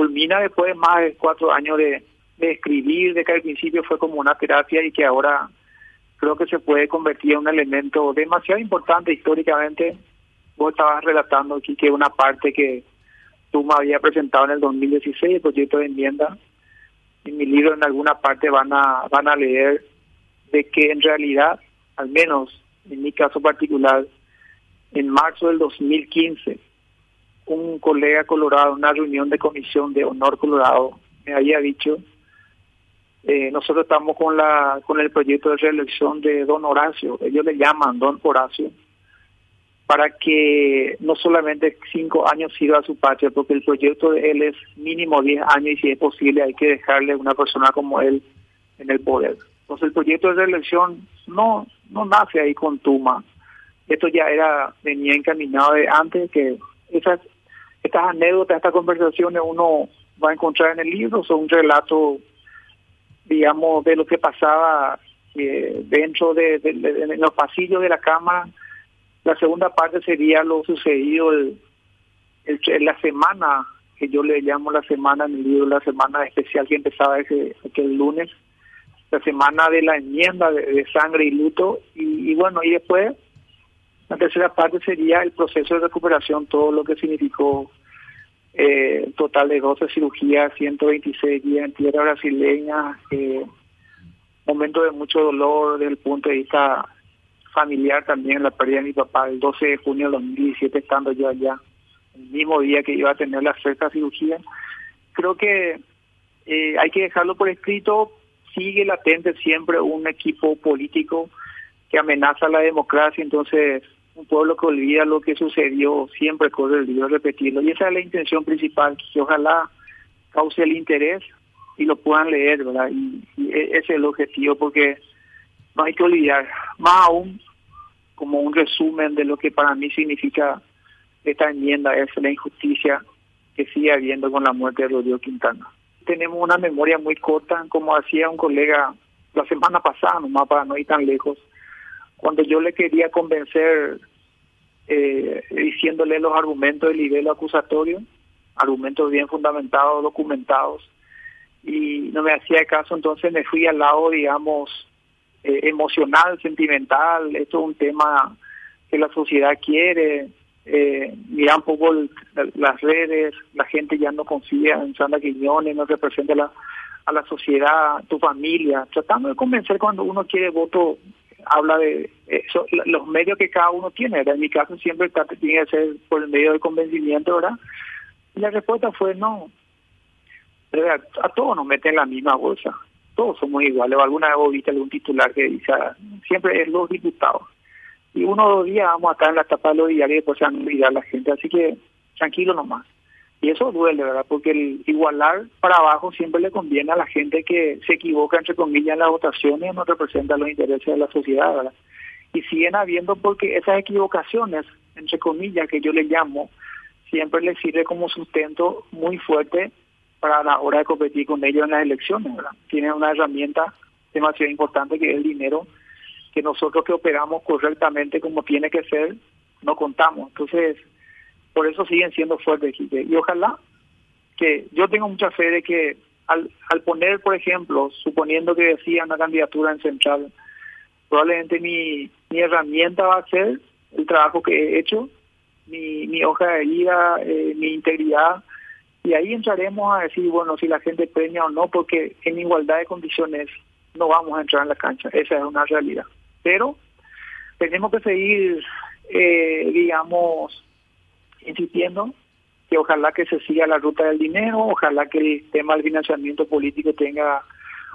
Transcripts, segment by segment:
culmina después de más de cuatro años de, escribir, de que al principio fue como una terapia y que ahora creo que se puede convertir en un elemento demasiado importante históricamente. Vos estabas relatando aquí que una parte que tú me habías presentado en el 2016, el proyecto de enmienda, en mi libro en alguna parte van a, van a leer de que en realidad, al menos en mi caso particular, en marzo del 2015, un colega colorado, una reunión de comisión de honor colorado, me había dicho, eh, nosotros estamos con la con el proyecto de reelección de don Horacio, ellos le llaman don Horacio, para que no solamente cinco años sirva a su patria, porque el proyecto de él es mínimo diez años y si es posible hay que dejarle una persona como él en el poder. Entonces el proyecto de reelección no no nace ahí con Tuma. Esto ya era venía encaminado de antes que esas estas anécdotas, estas conversaciones uno va a encontrar en el libro, son un relato, digamos, de lo que pasaba eh, dentro de, de, los pasillos de la Cámara. La segunda parte sería lo sucedido el, el, la semana, que yo le llamo la semana en el libro, la semana especial que empezaba ese, aquel lunes, la semana de la enmienda de, sangre y luto, y, y bueno, y después la tercera parte sería el proceso de recuperación, todo lo que significó eh, total de 12 cirugías, 126 días en tierra brasileña, eh, momento de mucho dolor desde el punto de vista familiar también, la pérdida de mi papá el 12 de junio de 2017 estando yo allá, el mismo día que iba a tener la sexta cirugía. Creo que eh, hay que dejarlo por escrito, sigue latente siempre un equipo político que amenaza la democracia, entonces un pueblo que olvida lo que sucedió siempre corre el riesgo de repetirlo. Y esa es la intención principal, que ojalá cause el interés y lo puedan leer, ¿verdad? Y, e, ese es el objetivo, porque no hay que olvidar, más aún como un resumen de lo que para mí significa esta enmienda, es la injusticia que sigue habiendo con la muerte de Rodrigo Quintana. Tenemos una memoria muy corta, como hacía un colega la semana pasada, nomás para no ir tan lejos, cuando yo le quería convencer eh, diciéndole los argumentos del nivel acusatorio, argumentos bien fundamentados, documentados, y no me hacía caso, entonces me fui al lado, digamos, eh, emocional, sentimental, esto es un tema que la sociedad quiere, eh, mira un poco las redes, la gente ya no confía en Sandra Quiñones, no representa la, a la sociedad, tu familia, tratando de convencer cuando uno quiere voto habla de eso, los medios que cada uno tiene. En mi caso siempre tiene que ser por el medio del convencimiento, ¿verdad? Y la respuesta fue no. A todos nos meten en la misma bolsa. Todos somos iguales. Alguna vez viste algún titular que dice, siempre es los diputados. Y uno o dos días vamos a estar en la tapa de los diarios y después se van a la gente. Así que tranquilo nomás. Y eso duele, ¿verdad? Porque el igualar para abajo siempre le conviene a la gente que se equivoca, entre comillas, en las votaciones y no representa los intereses de la sociedad, ¿verdad? Y siguen habiendo porque esas equivocaciones, entre comillas, que yo le llamo, siempre les sirve como sustento muy fuerte para la hora de competir con ellos en las elecciones, ¿verdad? Tienen una herramienta demasiado importante que es el dinero, que nosotros que operamos correctamente como tiene que ser, no contamos. Entonces, por eso siguen siendo fuertes, Y ojalá que yo tengo mucha fe de que al, al poner, por ejemplo, suponiendo que decía una candidatura en Central, probablemente mi, mi herramienta va a ser el trabajo que he hecho, mi, mi hoja de vida, eh, mi integridad, y ahí entraremos a decir, bueno, si la gente premia o no, porque en igualdad de condiciones no vamos a entrar en la cancha, esa es una realidad. Pero tenemos que seguir, eh, digamos, insistiendo que ojalá que se siga la ruta del dinero, ojalá que el tema del financiamiento político tenga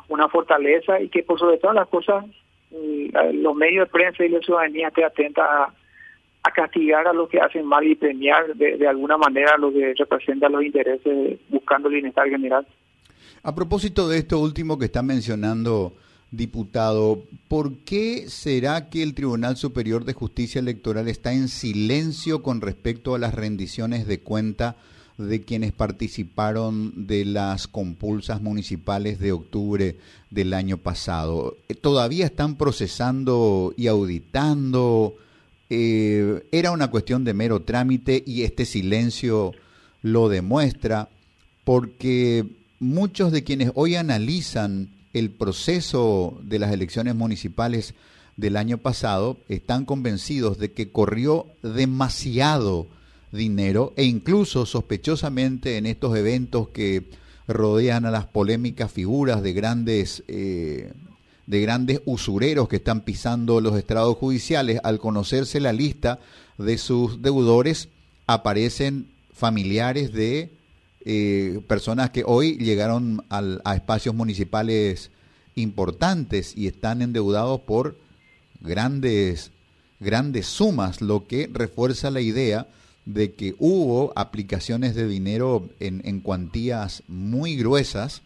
una fortaleza y que por sobre todas las cosas mm, los medios de prensa y la ciudadanía estén atentas a, castigar a los que hacen mal y premiar de, de alguna manera a los que representan los intereses buscando el bienestar general. A propósito de esto último que está mencionando, Diputado, ¿por qué será que el Tribunal Superior de Justicia Electoral está en silencio con respecto a las rendiciones de cuenta de quienes participaron de las compulsas municipales de octubre del año pasado? ¿Todavía están procesando y auditando? Eh, ¿Era una cuestión de mero trámite y este silencio lo demuestra? porque muchos de quienes hoy analizan el proceso de las elecciones municipales del año pasado están convencidos de que corrió demasiado dinero e incluso sospechosamente en estos eventos que rodean a las polémicas figuras de grandes eh, de grandes usureros que están pisando los estrados judiciales al conocerse la lista de sus deudores aparecen familiares de eh, personas que hoy llegaron a espacios municipales importantes y están endeudados por grandes, grandes sumas, lo que refuerza la idea de que hubo aplicaciones de dinero en, en cuantías muy gruesas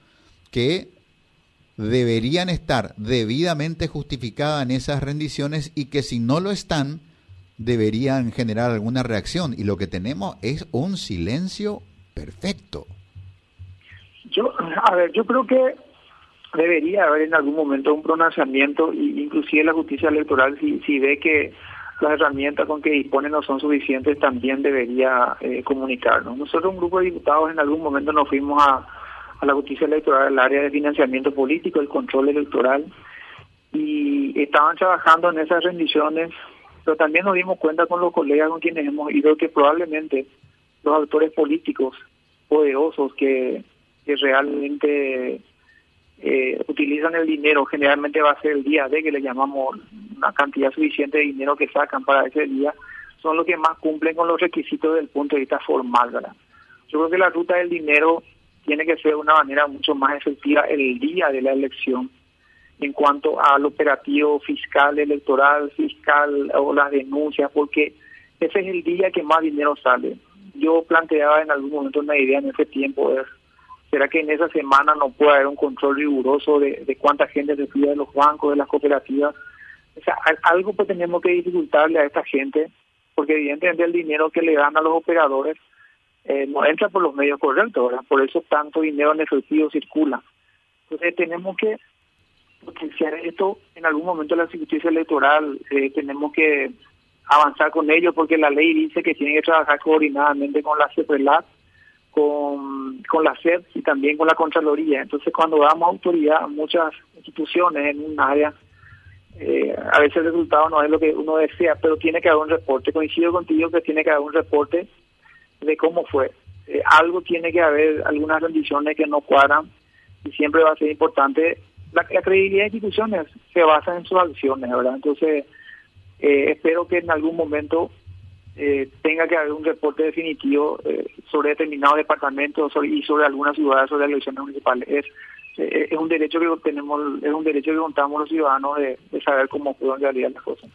que deberían estar debidamente justificadas en esas rendiciones y que si no lo están, deberían generar alguna reacción. Y lo que tenemos es un silencio perfecto. Yo, a ver, yo creo que debería haber en algún momento un pronunciamiento, inclusive la justicia electoral, si, si ve que las herramientas con que dispone no son suficientes, también debería eh, comunicarnos. Nosotros, un grupo de diputados, en algún momento nos fuimos a, a la justicia electoral, al área de financiamiento político, el control electoral, y estaban trabajando en esas rendiciones, pero también nos dimos cuenta con los colegas con quienes hemos ido que probablemente los autores políticos poderosos que, que realmente eh, utilizan el dinero, generalmente va a ser el día de que le llamamos una cantidad suficiente de dinero que sacan para ese día, son los que más cumplen con los requisitos desde el punto de vista formal, ¿verdad? Yo creo que la ruta del dinero tiene que ser de una manera mucho más efectiva el día de la elección en cuanto al operativo fiscal, electoral, fiscal o las denuncias, porque ese es el día que más dinero sale yo planteaba en algún momento una idea en ese tiempo es, ¿será que en esa semana no puede haber un control riguroso de, de cuánta gente recibe de los bancos, de las cooperativas? O sea, algo pues tenemos que dificultarle a esta gente, porque evidentemente el dinero que le dan a los operadores eh, no entra por los medios correctos, ¿verdad? Por eso tanto dinero en efectivo circula. Entonces tenemos que potenciar esto en algún momento la justicia electoral, eh, tenemos que avanzar con ellos porque la ley dice que tienen que trabajar coordinadamente con la CEPRELAT, con, con la SED y también con la Contraloría. Entonces, cuando damos autoridad a muchas instituciones en un área, eh, a veces el resultado no es lo que uno desea, pero tiene que haber un reporte. Coincido contigo que tiene que haber un reporte de cómo fue. Eh, algo tiene que haber, algunas rendiciones que no cuadran y siempre va a ser importante. La, la credibilidad de instituciones se basa en sus acciones, ¿verdad? Entonces, eh, espero que en algún momento eh, tenga que haber un reporte definitivo eh, sobre determinados departamentos y sobre algunas ciudades sobre las elecciones municipales. Es, es un derecho que tenemos, es un derecho que contamos los ciudadanos de, de saber cómo fueron en realidad las cosas.